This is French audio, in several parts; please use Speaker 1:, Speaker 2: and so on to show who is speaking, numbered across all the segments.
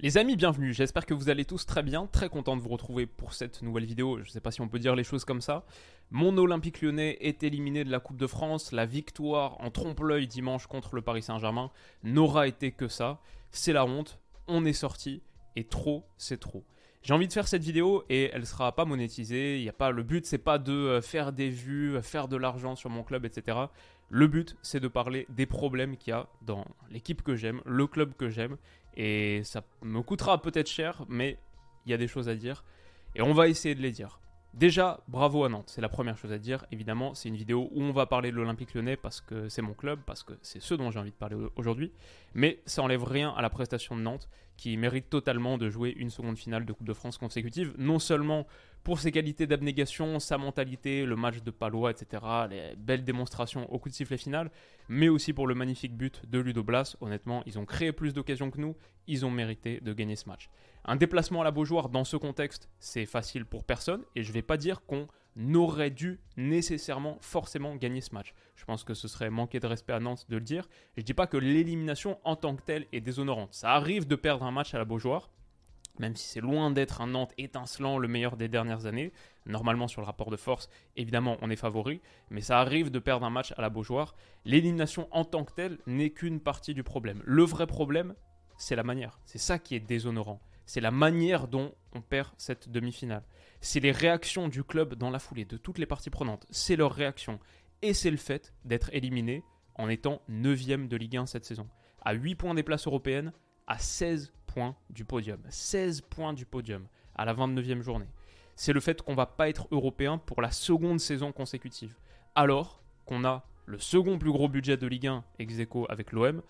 Speaker 1: Les amis, bienvenue. J'espère que vous allez tous très bien. Très content de vous retrouver pour cette nouvelle vidéo. Je ne sais pas si on peut dire les choses comme ça. Mon Olympique lyonnais est éliminé de la Coupe de France. La victoire en trompe-l'œil dimanche contre le Paris Saint-Germain n'aura été que ça c'est la honte, on est sorti, et trop, c'est trop. J'ai envie de faire cette vidéo et elle sera pas monétisée. Y a pas le but, c'est pas de euh, faire des vues, euh, faire de l'argent sur mon club, etc. Le but, c'est de parler des problèmes qu'il y a dans l'équipe que j'aime, le club que j'aime, et ça me coûtera peut-être cher, mais il y a des choses à dire et on va essayer de les dire. Déjà, bravo à Nantes, c'est la première chose à dire. Évidemment, c'est une vidéo où on va parler de l'Olympique lyonnais parce que c'est mon club, parce que c'est ce dont j'ai envie de parler aujourd'hui. Mais ça enlève rien à la prestation de Nantes, qui mérite totalement de jouer une seconde finale de Coupe de France consécutive. Non seulement pour ses qualités d'abnégation, sa mentalité, le match de Palois, etc., les belles démonstrations au coup de sifflet final, mais aussi pour le magnifique but de Ludo Blas. Honnêtement, ils ont créé plus d'occasions que nous, ils ont mérité de gagner ce match. Un déplacement à la Beaujoire dans ce contexte, c'est facile pour personne, et je ne vais pas dire qu'on aurait dû nécessairement forcément gagner ce match. Je pense que ce serait manquer de respect à Nantes de le dire. Je ne dis pas que l'élimination en tant que telle est déshonorante. Ça arrive de perdre un match à la Beaujoire, même si c'est loin d'être un Nantes étincelant, le meilleur des dernières années. Normalement, sur le rapport de force, évidemment, on est favori, mais ça arrive de perdre un match à la Beaujoire. L'élimination en tant que telle n'est qu'une partie du problème. Le vrai problème, c'est la manière. C'est ça qui est déshonorant. C'est la manière dont on perd cette demi-finale. C'est les réactions du club dans la foulée, de toutes les parties prenantes. C'est leur réaction. Et c'est le fait d'être éliminé en étant 9 de Ligue 1 cette saison. À 8 points des places européennes, à 16 du podium. 16 points du podium à la 29e journée. C'est le fait qu'on va pas être européen pour la seconde saison consécutive. Alors qu'on a le second plus gros budget de Ligue 1 ex aequo avec l'OM,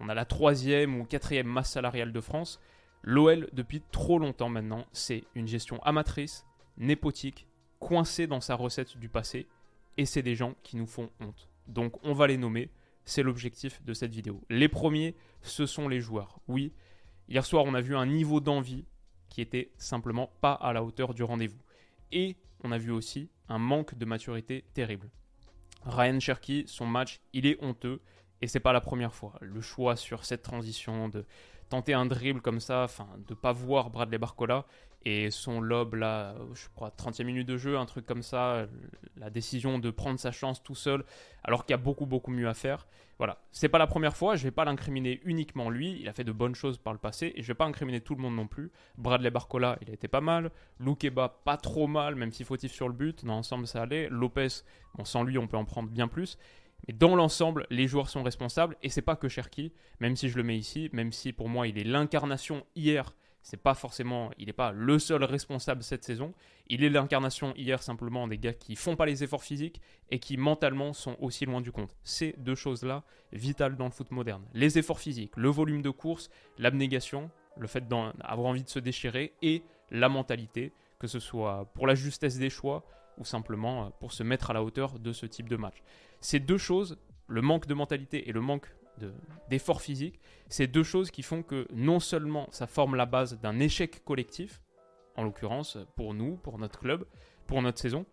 Speaker 1: on a la troisième ou quatrième masse salariale de France. L'OL, depuis trop longtemps maintenant, c'est une gestion amatrice, népotique, coincée dans sa recette du passé, et c'est des gens qui nous font honte. Donc on va les nommer, c'est l'objectif de cette vidéo. Les premiers, ce sont les joueurs. Oui, hier soir, on a vu un niveau d'envie qui était simplement pas à la hauteur du rendez-vous. Et on a vu aussi un manque de maturité terrible. Ryan Cherky, son match, il est honteux. Et c'est pas la première fois. Le choix sur cette transition de tenter un dribble comme ça, enfin, de pas voir Bradley Barcola et son lob là, je crois, 30e minute de jeu, un truc comme ça, la décision de prendre sa chance tout seul, alors qu'il y a beaucoup beaucoup mieux à faire. Voilà, c'est pas la première fois, je vais pas l'incriminer uniquement lui, il a fait de bonnes choses par le passé, et je vais pas incriminer tout le monde non plus. Bradley Barcola, il a été pas mal, Loukeba, pas trop mal, même si fautif sur le but, dans l'ensemble ça allait, Lopez, bon sans lui on peut en prendre bien plus, mais dans l'ensemble, les joueurs sont responsables et c'est pas que Cherki, même si je le mets ici, même si pour moi il est l'incarnation hier, c'est pas forcément, il n'est pas le seul responsable cette saison. Il est l'incarnation hier simplement des gars qui font pas les efforts physiques et qui mentalement sont aussi loin du compte. Ces deux choses-là vitales dans le foot moderne. Les efforts physiques, le volume de course, l'abnégation, le fait d'avoir envie de se déchirer et la mentalité, que ce soit pour la justesse des choix ou simplement pour se mettre à la hauteur de ce type de match. Ces deux choses, le manque de mentalité et le manque d'effort physique, c'est deux choses qui font que non seulement ça forme la base d'un échec collectif, en l'occurrence pour nous, pour notre club, pour notre saison,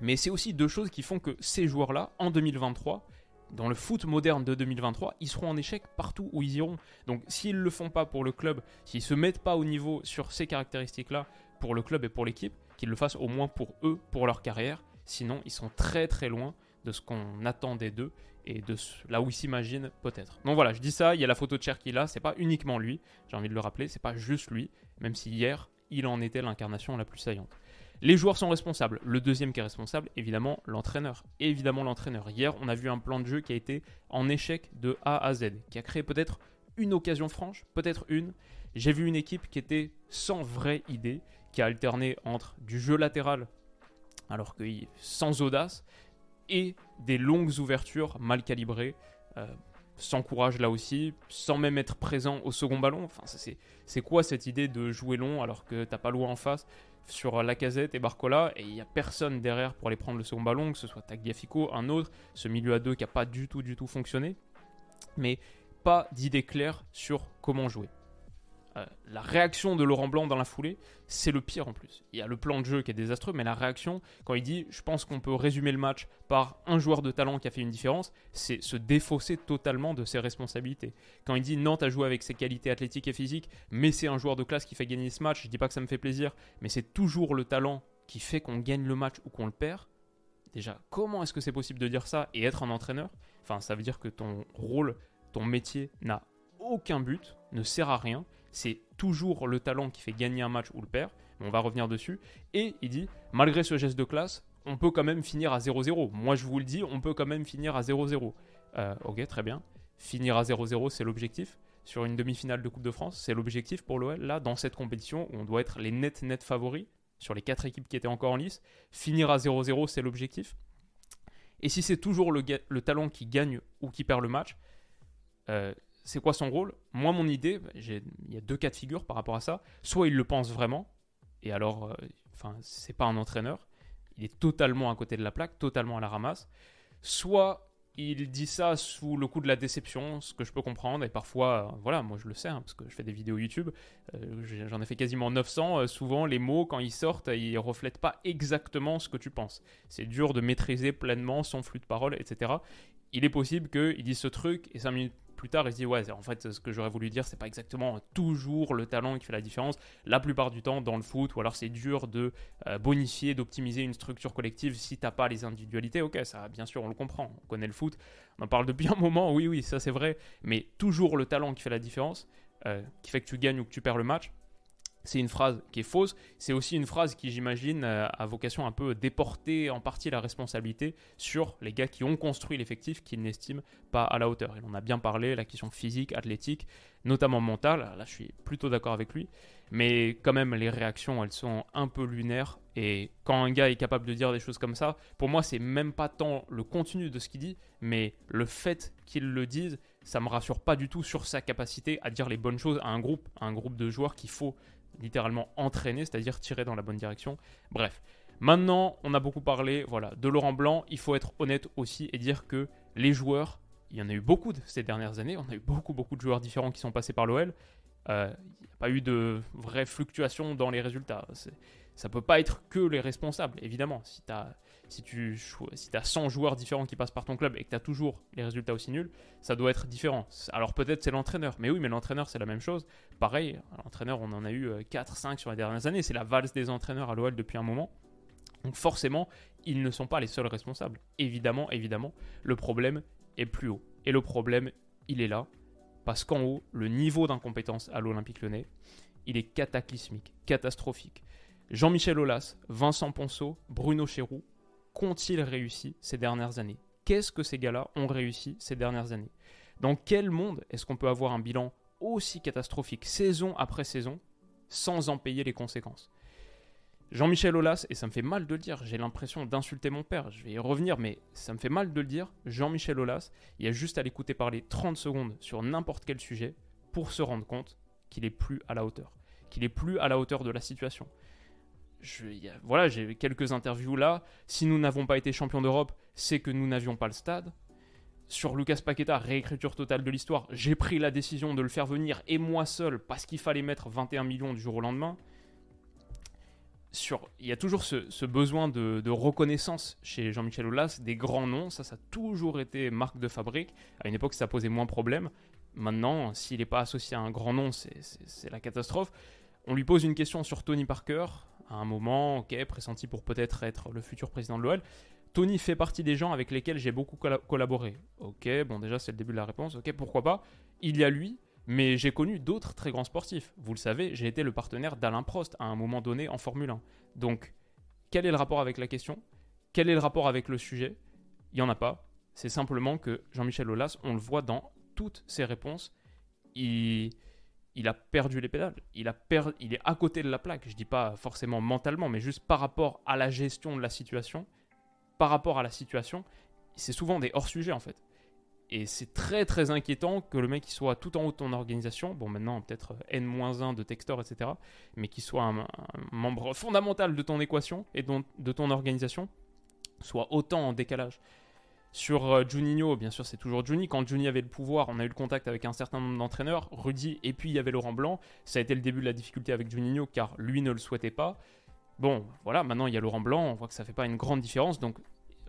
Speaker 1: mais c'est aussi deux choses qui font que ces joueurs-là, en 2023, dans le foot moderne de 2023, ils seront en échec partout où ils iront. Donc s'ils ne le font pas pour le club, s'ils ne se mettent pas au niveau sur ces caractéristiques-là pour le club et pour l'équipe, qu'ils le fassent au moins pour eux, pour leur carrière. Sinon, ils sont très très loin de ce qu'on attendait d'eux et de là où ils s'imaginent peut-être. Donc voilà, je dis ça, il y a la photo de Cherky là, c'est pas uniquement lui, j'ai envie de le rappeler, c'est pas juste lui, même si hier, il en était l'incarnation la plus saillante. Les joueurs sont responsables. Le deuxième qui est responsable, évidemment, l'entraîneur. Évidemment, l'entraîneur. Hier, on a vu un plan de jeu qui a été en échec de A à Z, qui a créé peut-être une occasion franche, peut-être une. J'ai vu une équipe qui était sans vraie idée, qui a alterné entre du jeu latéral, alors que sans audace, et des longues ouvertures mal calibrées. Euh, sans courage là aussi, sans même être présent au second ballon. Enfin, c'est quoi cette idée de jouer long alors que t'as pas loin en face sur Lacazette et Barcola et il n'y a personne derrière pour aller prendre le second ballon, que ce soit Tagliafico, un autre, ce milieu à deux qui n'a pas du tout, du tout fonctionné. Mais pas d'idée claire sur comment jouer. Euh, la réaction de Laurent Blanc dans la foulée, c'est le pire en plus. Il y a le plan de jeu qui est désastreux, mais la réaction, quand il dit je pense qu'on peut résumer le match par un joueur de talent qui a fait une différence, c'est se défausser totalement de ses responsabilités. Quand il dit Nantes a joué avec ses qualités athlétiques et physiques, mais c'est un joueur de classe qui fait gagner ce match, je dis pas que ça me fait plaisir, mais c'est toujours le talent qui fait qu'on gagne le match ou qu'on le perd. Déjà, comment est-ce que c'est possible de dire ça et être un entraîneur? Enfin, ça veut dire que ton rôle, ton métier n'a aucun but, ne sert à rien c'est toujours le talent qui fait gagner un match ou le perd. On va revenir dessus. Et il dit, malgré ce geste de classe, on peut quand même finir à 0-0. Moi, je vous le dis, on peut quand même finir à 0-0. Euh, ok, très bien. Finir à 0-0, c'est l'objectif. Sur une demi-finale de Coupe de France, c'est l'objectif pour l'OL. Là, dans cette compétition, on doit être les net net favoris sur les quatre équipes qui étaient encore en lice. Finir à 0-0, c'est l'objectif. Et si c'est toujours le, le, talent qui gagne ou qui perd le match, euh, c'est quoi son rôle? Moi, mon idée, il y a deux cas de figure par rapport à ça. Soit il le pense vraiment, et alors, euh, enfin, c'est pas un entraîneur, il est totalement à côté de la plaque, totalement à la ramasse. Soit il dit ça sous le coup de la déception, ce que je peux comprendre, et parfois, euh, voilà, moi je le sais, hein, parce que je fais des vidéos YouTube, euh, j'en ai fait quasiment 900, souvent les mots, quand ils sortent, ils reflètent pas exactement ce que tu penses. C'est dur de maîtriser pleinement son flux de parole, etc. Il est possible qu'il dise ce truc, et 5 minutes plus tard, il se dit ouais, en fait, ce que j'aurais voulu dire, c'est pas exactement toujours le talent qui fait la différence. La plupart du temps, dans le foot, ou alors c'est dur de euh, bonifier, d'optimiser une structure collective si t'as pas les individualités. Ok, ça, bien sûr, on le comprend. On connaît le foot, on en parle depuis un moment. Oui, oui, ça c'est vrai. Mais toujours le talent qui fait la différence, euh, qui fait que tu gagnes ou que tu perds le match c'est une phrase qui est fausse. C'est aussi une phrase qui, j'imagine, euh, a vocation un peu déporter en partie la responsabilité sur les gars qui ont construit l'effectif qu'ils n'estiment pas à la hauteur. Il en a bien parlé, la question physique, athlétique, notamment mentale. Là, je suis plutôt d'accord avec lui. Mais quand même, les réactions, elles sont un peu lunaires. Et quand un gars est capable de dire des choses comme ça, pour moi, c'est même pas tant le contenu de ce qu'il dit, mais le fait qu'il le dise, ça me rassure pas du tout sur sa capacité à dire les bonnes choses à un groupe, à un groupe de joueurs qu'il faut littéralement entraîner, c'est-à-dire tirer dans la bonne direction. Bref. Maintenant, on a beaucoup parlé voilà, de Laurent Blanc. Il faut être honnête aussi et dire que les joueurs, il y en a eu beaucoup ces dernières années. On a eu beaucoup, beaucoup de joueurs différents qui sont passés par l'OL. Euh, il n'y a pas eu de vraies fluctuations dans les résultats. Ça peut pas être que les responsables, évidemment. Si tu as si tu as 100 joueurs différents qui passent par ton club et que tu as toujours les résultats aussi nuls, ça doit être différent. Alors peut-être c'est l'entraîneur, mais oui, mais l'entraîneur c'est la même chose. Pareil, l'entraîneur on en a eu 4, euh, 5 sur les dernières années, c'est la valse des entraîneurs à l'OL depuis un moment. Donc forcément, ils ne sont pas les seuls responsables. Évidemment, évidemment, le problème est plus haut. Et le problème, il est là, parce qu'en haut, le niveau d'incompétence à l'Olympique lyonnais, il est cataclysmique, catastrophique. Jean-Michel Aulas, Vincent Ponceau, Bruno Chéroux, qu'ont-ils réussi ces dernières années? Qu'est-ce que ces gars-là ont réussi ces dernières années? Dans quel monde est-ce qu'on peut avoir un bilan aussi catastrophique saison après saison sans en payer les conséquences? Jean-Michel Aulas, et ça me fait mal de le dire, j'ai l'impression d'insulter mon père, je vais y revenir, mais ça me fait mal de le dire, Jean-Michel Aulas, il a juste à l'écouter parler 30 secondes sur n'importe quel sujet pour se rendre compte qu'il est plus à la hauteur, qu'il est plus à la hauteur de la situation voilà, j'ai quelques interviews là. Si nous n'avons pas été champions d'Europe, c'est que nous n'avions pas le stade. Sur Lucas Paqueta, réécriture totale de l'histoire, j'ai pris la décision de le faire venir et moi seul parce qu'il fallait mettre 21 millions du jour au lendemain. Sur, il y a toujours ce, besoin de, reconnaissance chez Jean-Michel Aulas, des grands noms, ça, ça a toujours été marque de fabrique. À une époque, ça posait moins de problème. Maintenant, s'il n'est pas associé à un grand nom, c'est la catastrophe. On lui pose une question sur Tony Parker, à un moment, ok, pressenti pour peut-être être le futur président de l'OL. Tony fait partie des gens avec lesquels j'ai beaucoup collaboré. Ok, bon déjà c'est le début de la réponse, ok, pourquoi pas? Il y a lui, mais j'ai connu d'autres très grands sportifs. Vous le savez, j'ai été le partenaire d'Alain Prost à un moment donné en Formule 1. Donc, quel est le rapport avec la question? Quel est le rapport avec le sujet? Il n'y en a pas. C'est simplement que Jean-Michel Aulas, on le voit dans toutes ses réponses, il il a perdu les pédales. Il, a il est à côté de la plaque. Je dis pas forcément mentalement, mais juste par rapport à la gestion de la situation. Par rapport à la situation, c'est souvent des hors-sujets en fait. Et c'est très très inquiétant que le mec qui soit tout en haut de ton organisation, bon maintenant peut-être N-1 de Textor, etc., mais qui soit un, membre fondamental de ton équation et de ton organisation, soit autant en décalage. Sur euh, Juninho, bien sûr, c'est toujours Juni. Quand Juni avait le pouvoir, on a eu le contact avec un certain nombre d'entraîneurs, Rudy, et puis il y avait Laurent Blanc. Ça a été le début de la difficulté avec Juninho, car lui ne le souhaitait pas. Bon, voilà, maintenant il y a Laurent Blanc, on voit que ça fait pas une grande différence, donc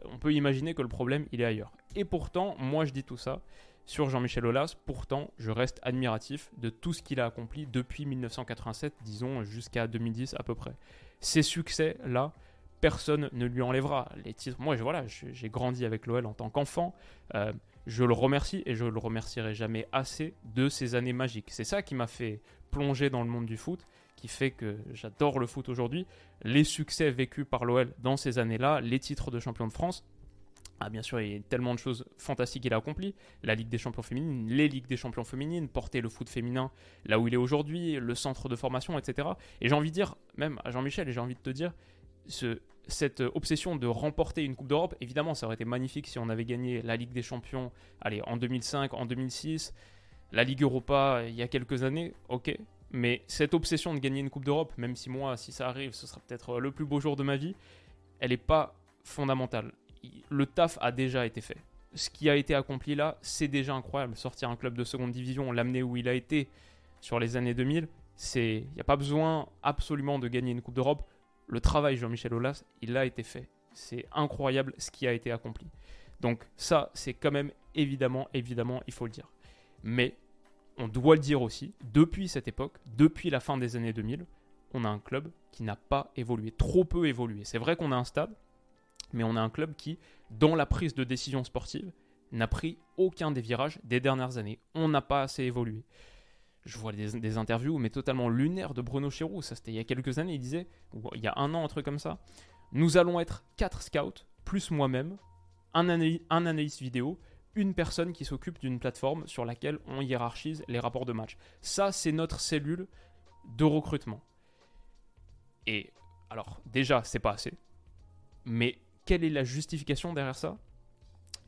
Speaker 1: on peut imaginer que le problème, il est ailleurs. Et pourtant, moi je dis tout ça sur Jean-Michel Aulas, pourtant je reste admiratif de tout ce qu'il a accompli depuis 1987, disons jusqu'à 2010 à peu près. Ces succès-là, personne ne lui enlèvera. Les titres, moi, je, voilà, j'ai grandi avec l'OL en tant qu'enfant. Euh, je le remercie et je le remercierai jamais assez de ces années magiques. C'est ça qui m'a fait plonger dans le monde du foot, qui fait que j'adore le foot aujourd'hui. Les succès vécus par l'OL dans ces années-là, les titres de champion de France. Ah, bien sûr, il y a tellement de choses fantastiques qu'il a accompli. La Ligue des champions féminines, les Ligues des champions féminines, porter le foot féminin là où il est aujourd'hui, le centre de formation, etc. Et j'ai envie de dire, même à Jean-Michel, et j'ai envie de te dire, ce, cette obsession de remporter une Coupe d'Europe, évidemment, ça aurait été magnifique si on avait gagné la Ligue des Champions allez, en 2005, en 2006, la Ligue Europa il y a quelques années, ok. Mais cette obsession de gagner une Coupe d'Europe, même si moi, si ça arrive, ce sera peut-être le plus beau jour de ma vie, elle n'est pas fondamentale. Le taf a déjà été fait. Ce qui a été accompli là, c'est déjà incroyable. Sortir un club de seconde division, l'amener où il a été sur les années 2000, il n'y a pas besoin absolument de gagner une Coupe d'Europe le travail Jean-Michel Aulas, il a été fait. C'est incroyable ce qui a été accompli. Donc ça, c'est quand même évidemment, évidemment, il faut le dire. Mais on doit le dire aussi, depuis cette époque, depuis la fin des années 2000, on a un club qui n'a pas évolué, trop peu évolué. C'est vrai qu'on a un stade, mais on a un club qui, dans la prise de décision sportive, n'a pris aucun des virages des dernières années. On n'a pas assez évolué je vois des, interviews, mais totalement lunaires de Bruno Chéroux. Ça, c'était il y a quelques années. Il disait, il y a un an, un truc comme ça. Nous allons être quatre scouts, plus moi-même, un, un analyste vidéo, une personne qui s'occupe d'une plateforme sur laquelle on hiérarchise les rapports de match. Ça, c'est notre cellule de recrutement. Et alors, déjà, c'est pas assez. Mais quelle est la justification derrière ça?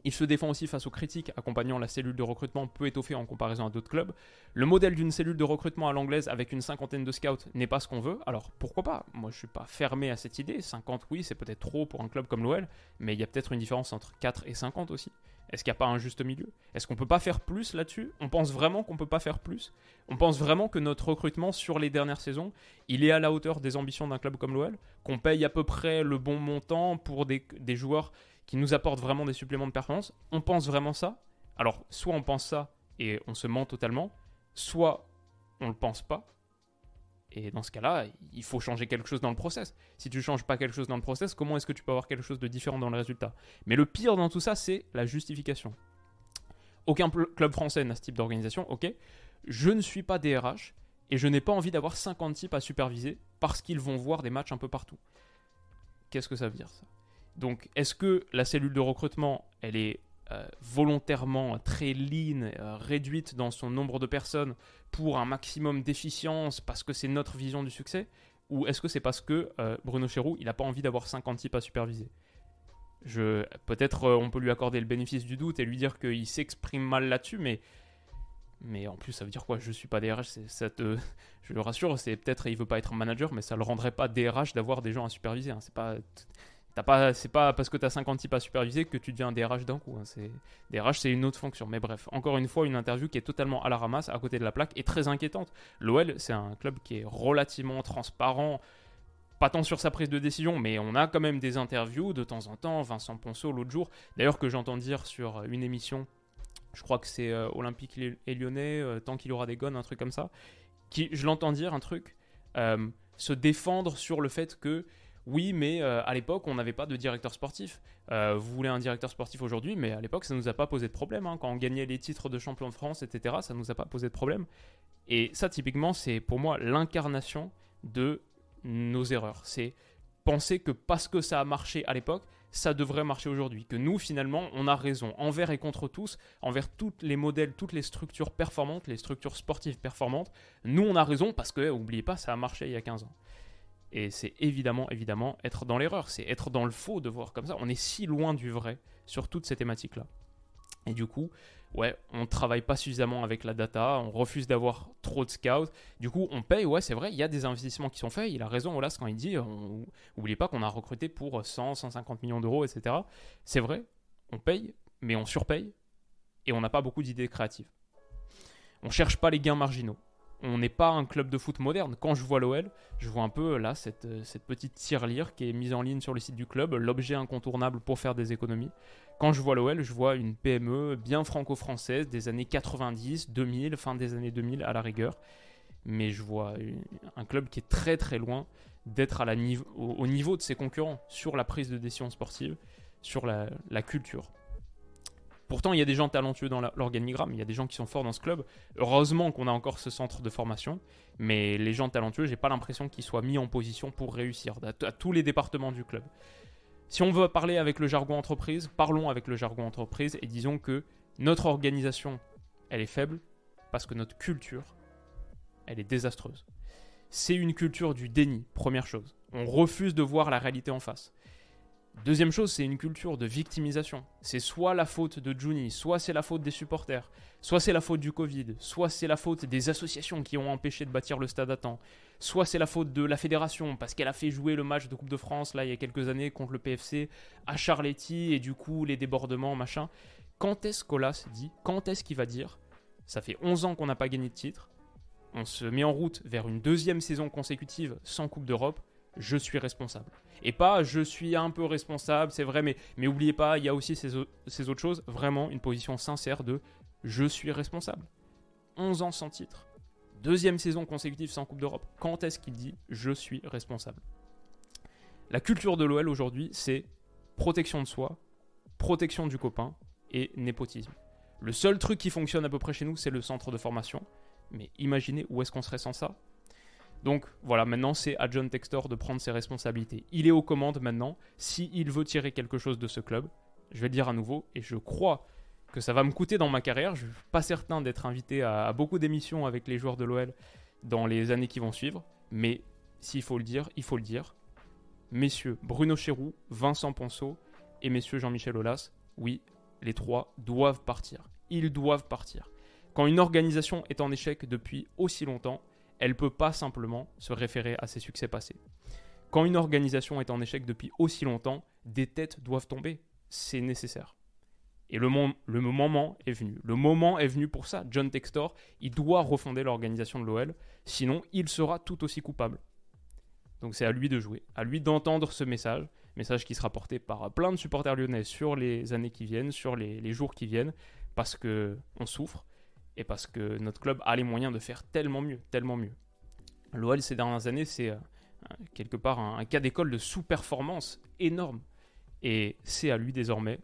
Speaker 1: Il se défend aussi face aux critiques accompagnant la cellule de recrutement peu étoffée en comparaison à d'autres clubs. Le modèle d'une cellule de recrutement à l'anglaise avec une cinquantaine de scouts n'est pas ce qu'on veut. Alors pourquoi pas? Moi je suis pas fermé à cette idée. 50 oui c'est peut-être trop pour un club comme l'OL, mais il y a peut-être une différence entre 4 et 50 aussi. Est-ce qu'il n'y a pas un juste milieu? Est-ce qu'on peut pas faire plus là-dessus? On pense vraiment qu'on peut pas faire plus? On pense vraiment que notre recrutement sur les dernières saisons, il est à la hauteur des ambitions d'un club comme l'OL Qu'on paye à peu près le bon montant pour des joueurs qui nous apporte vraiment des suppléments de performance. On pense vraiment ça. Alors, soit on pense ça et on se ment totalement, soit on le pense pas. Et dans ce cas-là, il faut changer quelque chose dans le process. Si tu changes pas quelque chose dans le process, comment est-ce que tu peux avoir quelque chose de différent dans le résultat? Mais le pire dans tout ça, c'est la justification. Aucun club français n'a ce type d'organisation, ok? Je ne suis pas DRH et je n'ai pas envie d'avoir 50 types à superviser parce qu'ils vont voir des matchs un peu partout. Qu'est-ce que ça veut dire ça? Donc, est-ce que la cellule de recrutement, elle est euh, volontairement très lean, euh, réduite dans son nombre de personnes pour un maximum d'efficience parce que c'est notre vision du succès? Ou est-ce que c'est parce que euh, Bruno Chéroux, il n'a pas envie d'avoir 50 types à superviser? Peut-être on peut lui accorder le bénéfice du doute et lui dire qu'il s'exprime mal là-dessus, mais en plus, ça veut dire quoi? Je suis pas DRH, ça te, je le rassure, c'est peut-être il veut pas être manager, mais ça le rendrait pas DRH d'avoir des gens à superviser. Hein. Pas, c'est pas parce que tu as 50 types à superviser que tu deviens un DRH d'un coup. Hein. C'est, DRH, c'est une autre fonction. Mais bref, encore une fois, une interview qui est totalement à la ramasse, à côté de la plaque, et très inquiétante. L'OL, c'est un club qui est relativement transparent, pas tant sur sa prise de décision, mais on a quand même des interviews de temps en temps. Vincent Ponceau, l'autre jour, d'ailleurs, que j'entends dire sur une émission, je crois que c'est euh, Olympique et Lyonnais, euh, tant qu'il aura des gones, un truc comme ça, qui, je l'entends dire un truc, euh, se défendre sur le fait que oui, mais euh, à l'époque, on n'avait pas de directeur sportif. Euh, vous voulez un directeur sportif aujourd'hui, mais à l'époque, ça ne nous a pas posé de problème. Hein. Quand on gagnait les titres de champion de France, etc., ça ne nous a pas posé de problème. Et ça, typiquement, c'est pour moi l'incarnation de nos erreurs. C'est penser que parce que ça a marché à l'époque, ça devrait marcher aujourd'hui. Que nous, finalement, on a raison, envers et contre tous, envers tous les modèles, toutes les structures performantes, les structures sportives performantes. Nous, on a raison parce que, n'oubliez pas, ça a marché il y a 15 ans. Et c'est évidemment, évidemment, être dans l'erreur, c'est être dans le faux de voir comme ça. On est si loin du vrai sur toutes ces thématiques-là. Et du coup, ouais, on travaille pas suffisamment avec la data, on refuse d'avoir trop de scouts. Du coup, on paye, ouais, c'est vrai, il y a des investissements qui sont faits. Il a raison, Olas, quand il dit, on, pas qu'on a recruté pour 100, 150 millions d'euros, etc. C'est vrai, on paye, mais on surpaye et on n'a pas beaucoup d'idées créatives. On cherche pas les gains marginaux on n'est pas un club de foot moderne. Quand je vois l'OL, je vois un peu là cette, euh, cette petite tirelire qui est mise en ligne sur le site du club, l'objet incontournable pour faire des économies. Quand je vois l'OL, je vois une PME bien franco-française des années 90, 2000, fin des années 2000 à la rigueur. Mais je vois un club qui est très très loin d'être au, niveau de ses concurrents sur la prise de décision sportive, sur la culture. Pourtant, il y a des gens talentueux dans l'organigramme, il y a des gens qui sont forts dans ce club. Heureusement qu'on a encore ce centre de formation, mais les gens talentueux, j'ai pas l'impression qu'ils soient mis en position pour réussir à, tous les départements du club. Si on veut parler avec le jargon entreprise, parlons avec le jargon entreprise et disons que notre organisation, elle est faible parce que notre culture, elle est désastreuse. C'est une culture du déni, première chose. On refuse de voir la réalité en face. Deuxième chose, c'est une culture de victimisation. C'est soit la faute de Juni, soit c'est la faute des supporters, soit c'est la faute du Covid, soit c'est la faute des associations qui ont empêché de bâtir le stade à temps, soit c'est la faute de la fédération parce qu'elle a fait jouer le match de Coupe de France là il y a quelques années contre le PFC à Charletti et du coup les débordements, machin. Quand est-ce qu'Olas dit, quand est-ce qu'il va dire Ça fait 11 ans qu'on n'a pas gagné de titre, on se met en route vers une deuxième saison consécutive sans Coupe d'Europe, je suis responsable. Et pas je suis un peu responsable, c'est vrai, mais, mais oubliez pas, il y a aussi ces, ces, autres choses, vraiment une position sincère de je suis responsable. 11 ans sans titre, deuxième saison consécutive sans Coupe d'Europe. Quand est-ce qu'il dit je suis responsable La culture de l'OL aujourd'hui, c'est protection de soi, protection du copain et népotisme. Le seul truc qui fonctionne à peu près chez nous, c'est le centre de formation. Mais imaginez où est-ce qu'on serait sans ça? Donc voilà, maintenant c'est à John Textor de prendre ses responsabilités. Il est aux commandes maintenant. S'il veut tirer quelque chose de ce club, je vais le dire à nouveau, et je crois que ça va me coûter dans ma carrière. Je ne suis pas certain d'être invité à, beaucoup d'émissions avec les joueurs de l'OL dans les années qui vont suivre. Mais s'il faut le dire, il faut le dire. Messieurs Bruno Chéroux, Vincent Ponceau et messieurs Jean-Michel Aulas, oui, les trois doivent partir. Ils doivent partir. Quand une organisation est en échec depuis aussi longtemps, elle ne peut pas simplement se référer à ses succès passés. Quand une organisation est en échec depuis aussi longtemps, des têtes doivent tomber. C'est nécessaire. Et le, le, moment est venu. Le moment est venu pour ça. John Textor, il doit refonder l'organisation de l'OL, sinon il sera tout aussi coupable. Donc c'est à lui de jouer, à lui d'entendre ce message, message qui sera porté par plein de supporters lyonnais sur les années qui viennent, sur les, les jours qui viennent, parce que on souffre, et parce que notre club a les moyens de faire tellement mieux, tellement mieux. L'OL ces dernières années, c'est euh, quelque part un, cas d'école de sous-performance énorme. Et c'est à lui désormais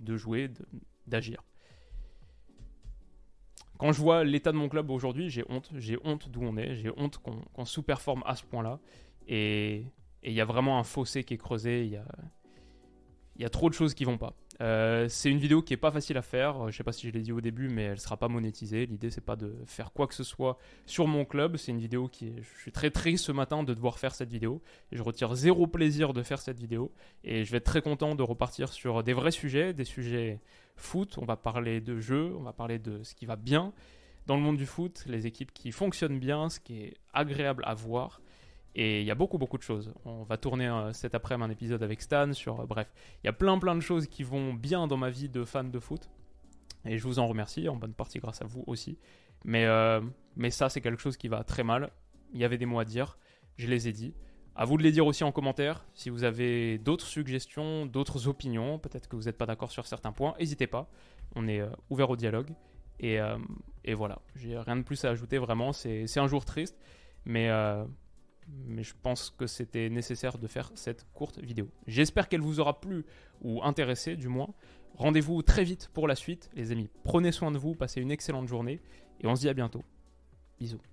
Speaker 1: de jouer, d'agir. Quand je vois l'état de mon club aujourd'hui, j'ai honte. J'ai honte d'où on est. J'ai honte qu'on sous-performe à ce point-là. Et il y a vraiment un fossé qui est creusé. Il y a, y a trop de choses qui vont pas. Euh, c'est une vidéo qui est pas facile à faire. Je sais pas si je l'ai dit au début, mais elle sera pas monétisée. L'idée c'est pas de faire quoi que ce soit sur mon club. C'est une vidéo qui. Je suis très triste ce matin de devoir faire cette vidéo. Je retire zéro plaisir de faire cette vidéo. Et je vais être très content de repartir sur des vrais sujets, des sujets foot. On va parler de jeu, on va parler de ce qui va bien dans le monde du foot, les équipes qui fonctionnent bien, ce qui est agréable à voir. Et il y a beaucoup, beaucoup de choses. On va tourner euh, cet après-midi un épisode avec Stan sur. Euh, bref, il y a plein, plein de choses qui vont bien dans ma vie de fan de foot. Et je vous en remercie, en bonne partie grâce à vous aussi. Mais, euh, mais ça, c'est quelque chose qui va très mal. Il y avait des mots à dire, je les ai dit. À vous de les dire aussi en commentaire. Si vous avez d'autres suggestions, d'autres opinions, peut-être que vous n'êtes pas d'accord sur certains points, n'hésitez pas. On est ouvert au dialogue. Et, et voilà, j'ai rien de plus à ajouter vraiment. C'est un jour triste. Mais mais je pense que c'était nécessaire de faire cette courte vidéo. J'espère qu'elle vous aura plu ou intéressé du moins. Rendez-vous très vite pour la suite, les amis. Prenez soin de vous, passez une excellente journée et on se dit à bientôt. Bisous.